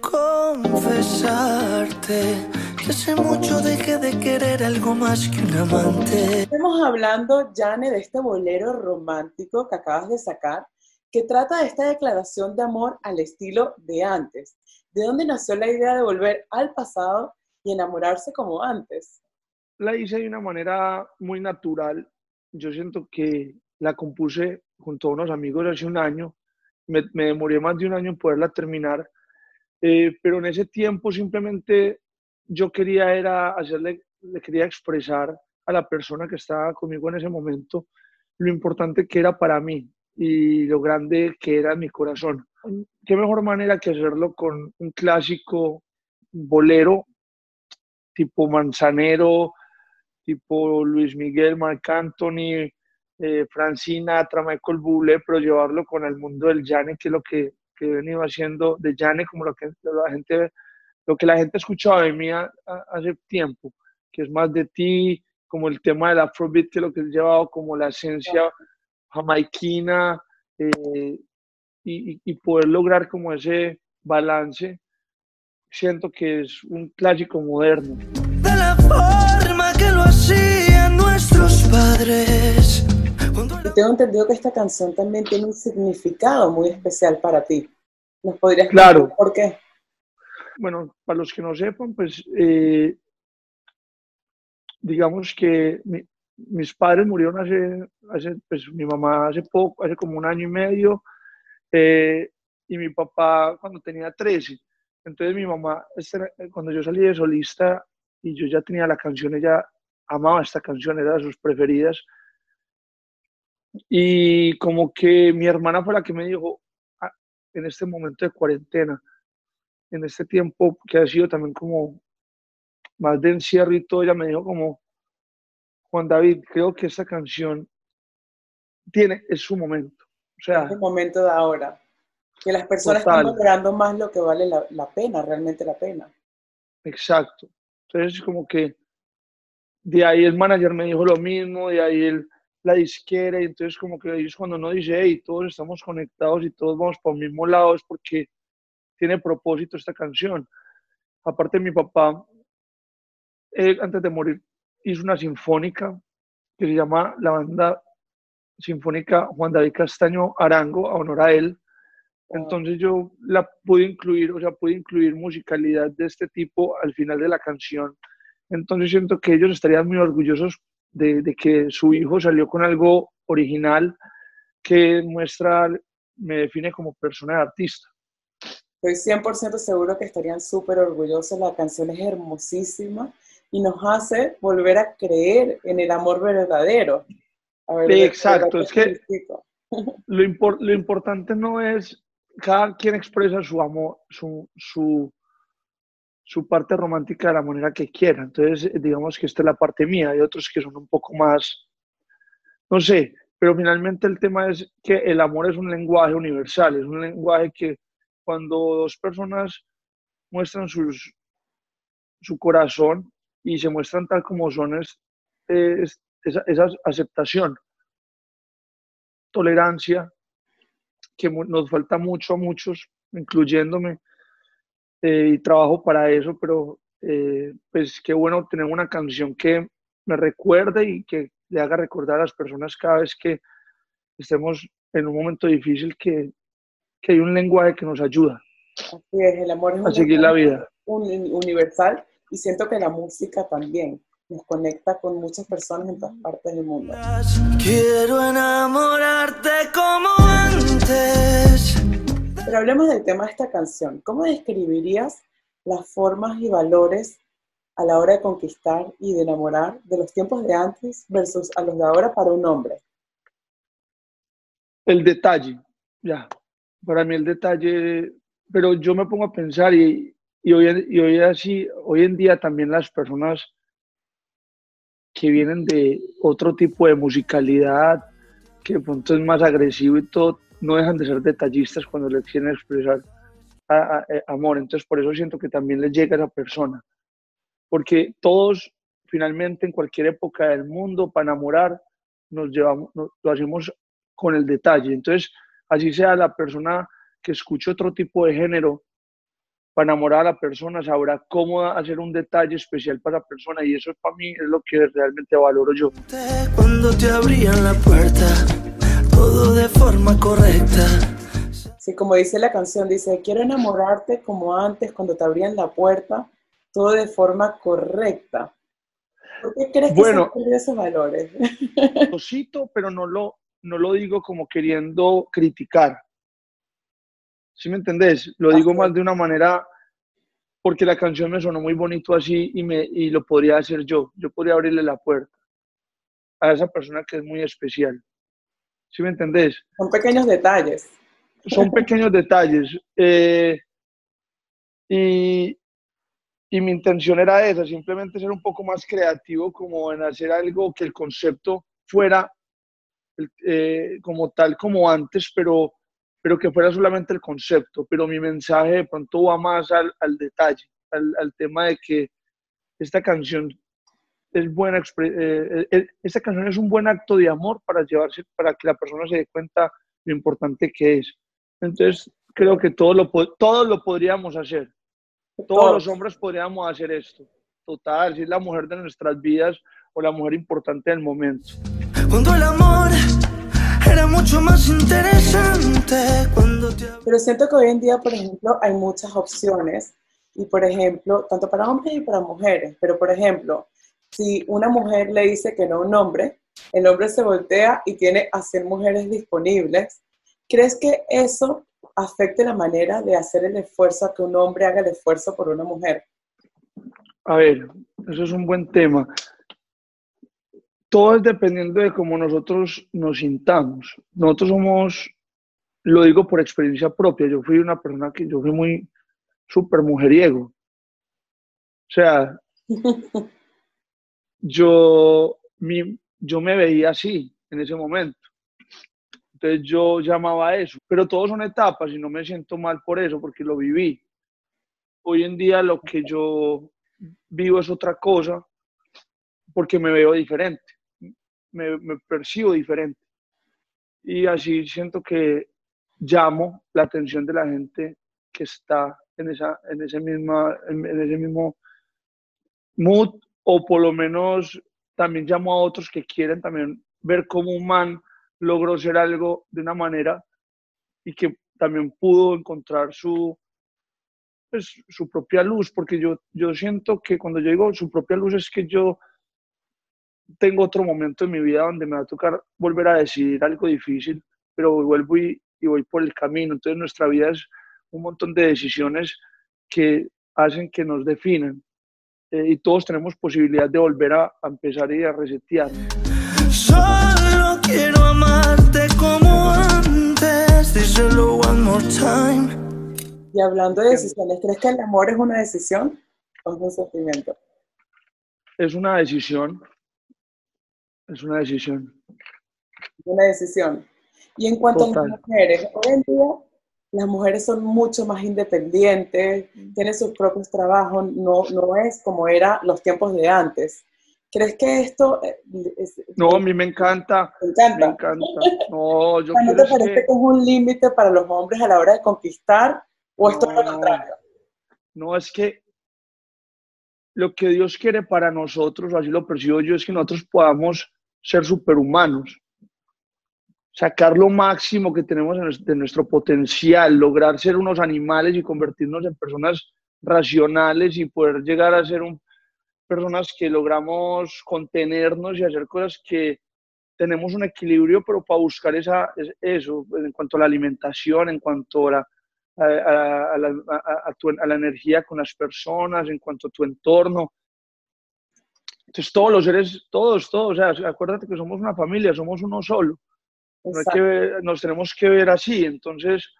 Quiero confesarte que hace mucho dejé de querer algo más que un amante. Estamos hablando, Jane, de este bolero romántico que acabas de sacar, que trata de esta declaración de amor al estilo de antes. ¿De dónde nació la idea de volver al pasado y enamorarse como antes? La hice de una manera muy natural. Yo siento que la compuse junto a unos amigos hace un año. Me, me demoré más de un año en poderla terminar. Eh, pero en ese tiempo simplemente yo quería era hacerle, le quería expresar a la persona que estaba conmigo en ese momento lo importante que era para mí y lo grande que era mi corazón. ¿Qué mejor manera que hacerlo con un clásico bolero tipo Manzanero, tipo Luis Miguel, Marc Anthony, eh, Francina, Michael Bublé, pero llevarlo con el mundo del Jane, que es lo que, que he venido haciendo de Jane, como lo que la gente lo que la gente ha escuchado de mí hace tiempo, que es más de ti, como el tema del afrobeat, que lo que he llevado como la esencia jamaiquina, eh, y, y, poder lograr como ese balance, siento que es un clásico moderno. De la forma que lo hacían nuestros padres. Y tengo entendido que esta canción también tiene un significado muy especial para ti. ¿Nos podrías claro. por qué? bueno, para los que no sepan, pues eh, digamos que mis padres murieron hace, hace, pues mi mamá hace poco, hace como un año y medio, eh, y mi papá cuando tenía 13. Entonces mi mamá, este cuando yo salí de solista y yo ya tenía la canción, ella amaba esta canción, era de sus preferidas. Y como que mi hermana fue la que me dijo, ah, en este momento de cuarentena, en este tiempo que ha sido también como más de encierro y todo, ella me dijo como, Juan David, creo que esta canción tiene, es su momento. O sea, es el momento de ahora. Que las personas están valorando más lo que vale la, la, pena, realmente la pena. Exacto. Entonces, como que de ahí el manager me dijo lo mismo, de ahí el, la disquera, y entonces como que ellos cuando uno dice, hey, todos estamos conectados y todos vamos por el mismo lado, es porque tiene propósito esta canción. Aparte, mi papá, antes de morir, hizo una sinfónica que se llama la banda sinfónica Juan David Castaño Arango, a honor a él. Entonces yo la pude incluir, o sea, pude incluir musicalidad de este tipo al final de la canción. Entonces siento que ellos estarían muy orgullosos de, de que su hijo salió con algo original que muestra, me define como persona de artista. Estoy 100% seguro que estarían súper orgullosos. La canción es hermosísima y nos hace volver a creer en el amor verdadero. Exacto, es que lo, lo, importante no es cada quien expresa su amor, su, su, su, parte romántica de la manera que quiera. Entonces, digamos que esta es la parte mía, hay otros que son un poco más, no sé, pero finalmente el tema es que el amor es un lenguaje universal, es un lenguaje que cuando dos personas muestran sus, su corazón y se muestran tal como son, es, esa, aceptación, tolerancia, que nos falta mucho a muchos, incluyéndome, eh, y trabajo para eso, pero eh, pues qué bueno tener una canción que me recuerde y que le haga recordar a las personas cada vez que estemos en un momento difícil que que hay un lenguaje que nos ayuda. Así es, el amor es a seguir la vida. universal y siento que la música también nos conecta con muchas personas en todas partes del mundo. Quiero enamorarte como antes. Pero hablemos del tema de esta canción. ¿Cómo describirías las formas y valores a la hora de conquistar y de enamorar de los tiempos de antes versus a los de ahora para un hombre? El detalle, ya para mí el detalle, pero yo me pongo a pensar y, y, hoy, así, hoy en día también las personas que vienen de otro tipo de musicalidad, que de pronto es más agresivo y todo, no dejan de ser detallistas cuando les quieren expresar amor. Entonces, por eso siento que también les llega a esa persona. Porque todos, finalmente, en cualquier época del mundo, para enamorar, nos llevamos, lo hacemos con el detalle. Entonces, así sea la persona que escuche otro tipo de género, para enamorar a la persona, sabrá cómo hacer un detalle especial para la persona y eso para mí es lo que realmente valoro yo. Cuando te abrían la puerta, todo de forma correcta. Sí, como dice la canción, dice, quiero enamorarte como antes, cuando te abrían la puerta, todo de forma correcta. ¿Por qué crees que Bueno. se esos valores? Lo cito, pero no lo, no lo digo como queriendo criticar. ¿Sí me entendés? Lo digo más de una manera porque la canción me sonó muy bonito así y, me, y lo podría hacer yo. Yo podría abrirle la puerta a esa persona que es muy especial. ¿Sí me entendés? Son pequeños detalles. son pequeños detalles. eh, y, y mi intención era esa, simplemente ser un poco más creativo, como en hacer algo que el concepto fuera eh, como tal como antes, pero, pero que fuera solamente el concepto. Pero mi mensaje de pronto va más al, al detalle, al, al tema de que esta canción es buena, expre- eh, eh, esta canción es un buen acto de amor para llevarse, para que la persona se dé cuenta lo importante que es. Entonces, creo que todos lo, todos lo podríamos hacer. Todos los hombres podríamos hacer esto. Total, si es la mujer de nuestras vidas o la mujer importante del momento. Cuando el amor era mucho más interesante. Cuando te Pero siento que hoy en día, por ejemplo, hay muchas opciones. Y, por ejemplo, tanto para hombres y para mujeres. Pero, por ejemplo, si una mujer le dice que no a un hombre, el hombre se voltea y tiene a 100 mujeres disponibles. ¿Crees que eso afecte la manera de hacer el esfuerzo, a que un hombre haga el esfuerzo por una mujer? A ver, eso es un buen tema. Todo es dependiendo de cómo nosotros nos sintamos. Nosotros somos, lo digo por experiencia propia, yo fui una persona que yo fui muy súper mujeriego. O sea, yo, mi- yo me veía así en ese momento. Entonces yo llamaba a eso, pero todos son etapas y no me siento mal por eso, porque lo viví. Hoy en día lo que yo vivo es otra cosa, porque me veo diferente, me, me percibo diferente. Y así siento que llamo la atención de la gente que está en, esa, en, ese, misma, en, ese mismo mood, o por lo menos también llamo a otros que quieren también ver cómo un man logró ser algo de una manera y que también pudo encontrar su, pues, su propia luz, porque yo, yo siento que cuando yo digo su propia luz es que yo tengo otro momento en mi vida donde me va a tocar volver a decidir algo difícil, pero vuelvo y, y voy por el camino. Entonces nuestra vida es un montón de decisiones que hacen que nos definan. Eh, y todos tenemos posibilidad de volver a, a empezar y a resetear. Solo quiero amarte como antes. Díselo one more time. Y hablando de decisiones, ¿crees que el amor es una decisión o es un sentimiento? Es una decisión. Es una decisión. Una decisión. Y en cuanto a las mujeres, hoy en día las mujeres son mucho más independientes, tienen sus propios trabajos, no, no es como era los tiempos de antes. ¿Crees que esto eh, es- No, a mí me encanta. te encanta? Me encanta. No, yo O ¿No te es parece que... que- es un límite para los hombres a la hora de conquistar o es todo lo No. contrario? No, es que lo que Dios quiere para nosotros, así lo percibo yo, es que nosotros podamos ser superhumanos, sacar lo máximo que tenemos de nuestro potencial, lograr ser unos animales y convertirnos en personas racionales y poder llegar a ser personas que logramos contenernos y hacer cosas que tenemos un equilibrio, pero para buscar esa, es- eso, en cuanto a la alimentación, en cuanto a la energía con las personas, en cuanto a tu entorno. Entonces, todos los seres, todos, todos, o sea, acuérdate que somos una familia, somos uno solo. No hay que ver- nos tenemos que ver así. Entonces,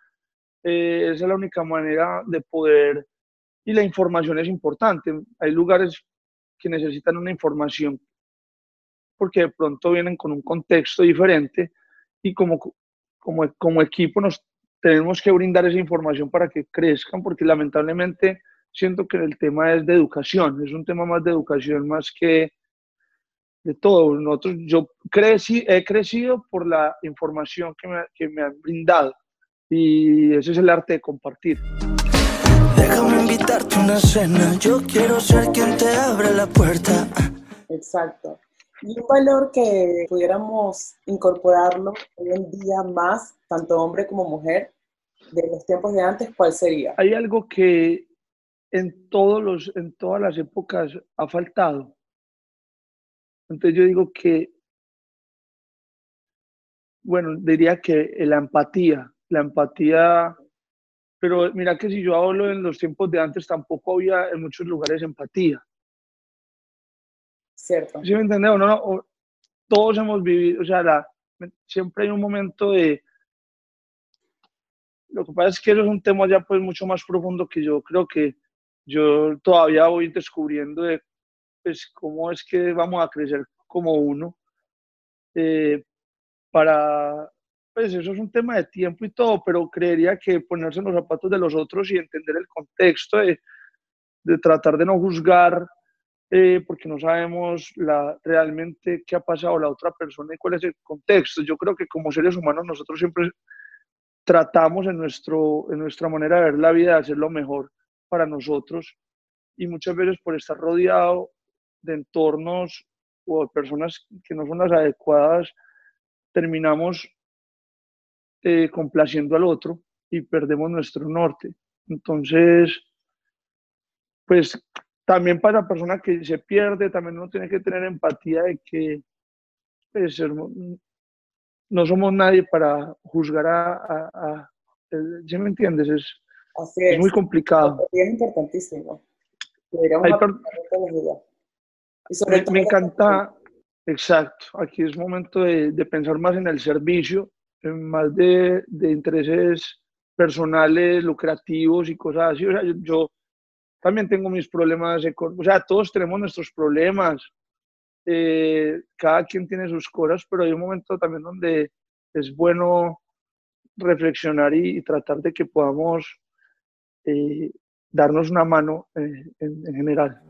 eh, esa es la única manera de poder. Y la información es importante. Hay lugares que necesitan una información porque de pronto vienen con un contexto diferente y como, como, como equipo nos tenemos que brindar esa información para que crezcan, porque lamentablemente siento que el tema es de educación, es un tema más de educación más que de todo. Nosotros, yo crecí, he crecido por la información que me, que me han brindado y ese es el arte de compartir. Déjame invitarte a una cena. Yo quiero ser quien te abra la puerta. Exacto. Y un valor que pudiéramos incorporarlo hoy en día más, tanto hombre como mujer, de los tiempos de antes, ¿cuál sería? Hay algo que en, todos los, en todas las épocas ha faltado. Entonces yo digo que, bueno, diría que la empatía, la empatía, pero mira que si yo hablo en los tiempos de antes, tampoco había en muchos lugares empatía. Cierto. ¿Sí me entiendes? No, no, todos hemos vivido, o sea, siempre hay un momento de... Lo que pasa es que eso es un tema ya pues mucho más profundo que yo creo que yo todavía voy descubriendo de pues, cómo es que vamos a crecer como uno. Eh, para, pues eso es un tema de tiempo y todo, pero creería que ponerse en los zapatos de los otros y entender el contexto de, de tratar de no juzgar eh, porque no sabemos la, realmente qué ha pasado la otra persona y cuál es el contexto. Yo creo que como seres humanos nosotros siempre tratamos en, nuestro, en nuestra manera de ver la vida de hacer lo mejor para nosotros y muchas veces por estar rodeado de entornos o de personas que no son las adecuadas, terminamos eh, complaciendo al otro y perdemos nuestro norte. Entonces, pues también para la persona que se pierde, también uno tiene que tener empatía de que pues, no somos nadie para juzgar a, a, ¿sí me entiendes? Es, es. muy complicado. Es importantísimo. Y sobre me, encanta, exacto, aquí es momento de, de, pensar más en el servicio, en más de, de intereses personales, lucrativos y cosas así. O sea, yo también tengo mis problemas, o sea, todos tenemos nuestros problemas, eh, cada quien tiene sus cosas, pero hay un momento también donde es bueno reflexionar y, tratar de que podamos eh, darnos una mano eh, en, en, general.